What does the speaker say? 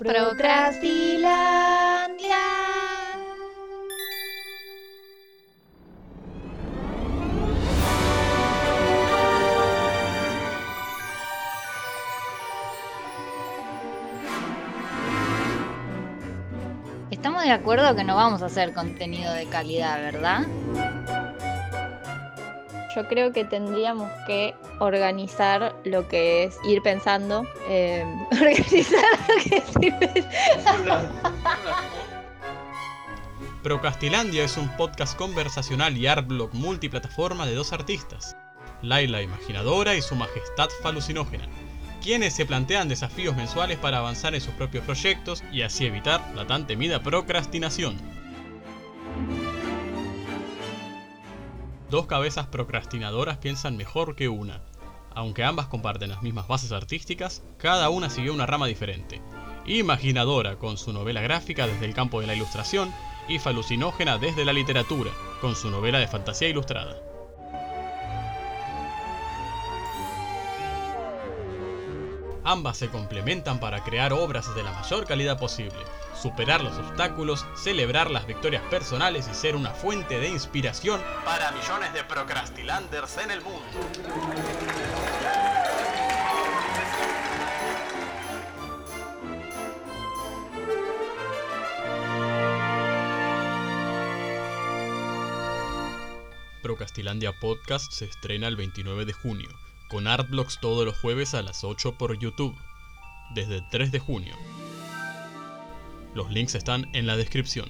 Procrastilandia. Estamos de acuerdo que no vamos a hacer contenido de calidad, ¿verdad? Yo creo que tendríamos que organizar lo que es ir pensando. eh, organizar lo que es ir pensando. Procrastilandia es un podcast conversacional y art blog multiplataforma de dos artistas, Laila Imaginadora y su Majestad Falucinógena, quienes se plantean desafíos mensuales para avanzar en sus propios proyectos y así evitar la tan temida procrastinación. Dos cabezas procrastinadoras piensan mejor que una. Aunque ambas comparten las mismas bases artísticas, cada una siguió una rama diferente. Imaginadora con su novela gráfica desde el campo de la ilustración y falucinógena desde la literatura, con su novela de fantasía ilustrada. Ambas se complementan para crear obras de la mayor calidad posible, superar los obstáculos, celebrar las victorias personales y ser una fuente de inspiración para millones de procrastilanders en el mundo. Procrastilandia Podcast se estrena el 29 de junio, con Artblocks todos los jueves a las 8 por YouTube, desde el 3 de junio. Los links están en la descripción.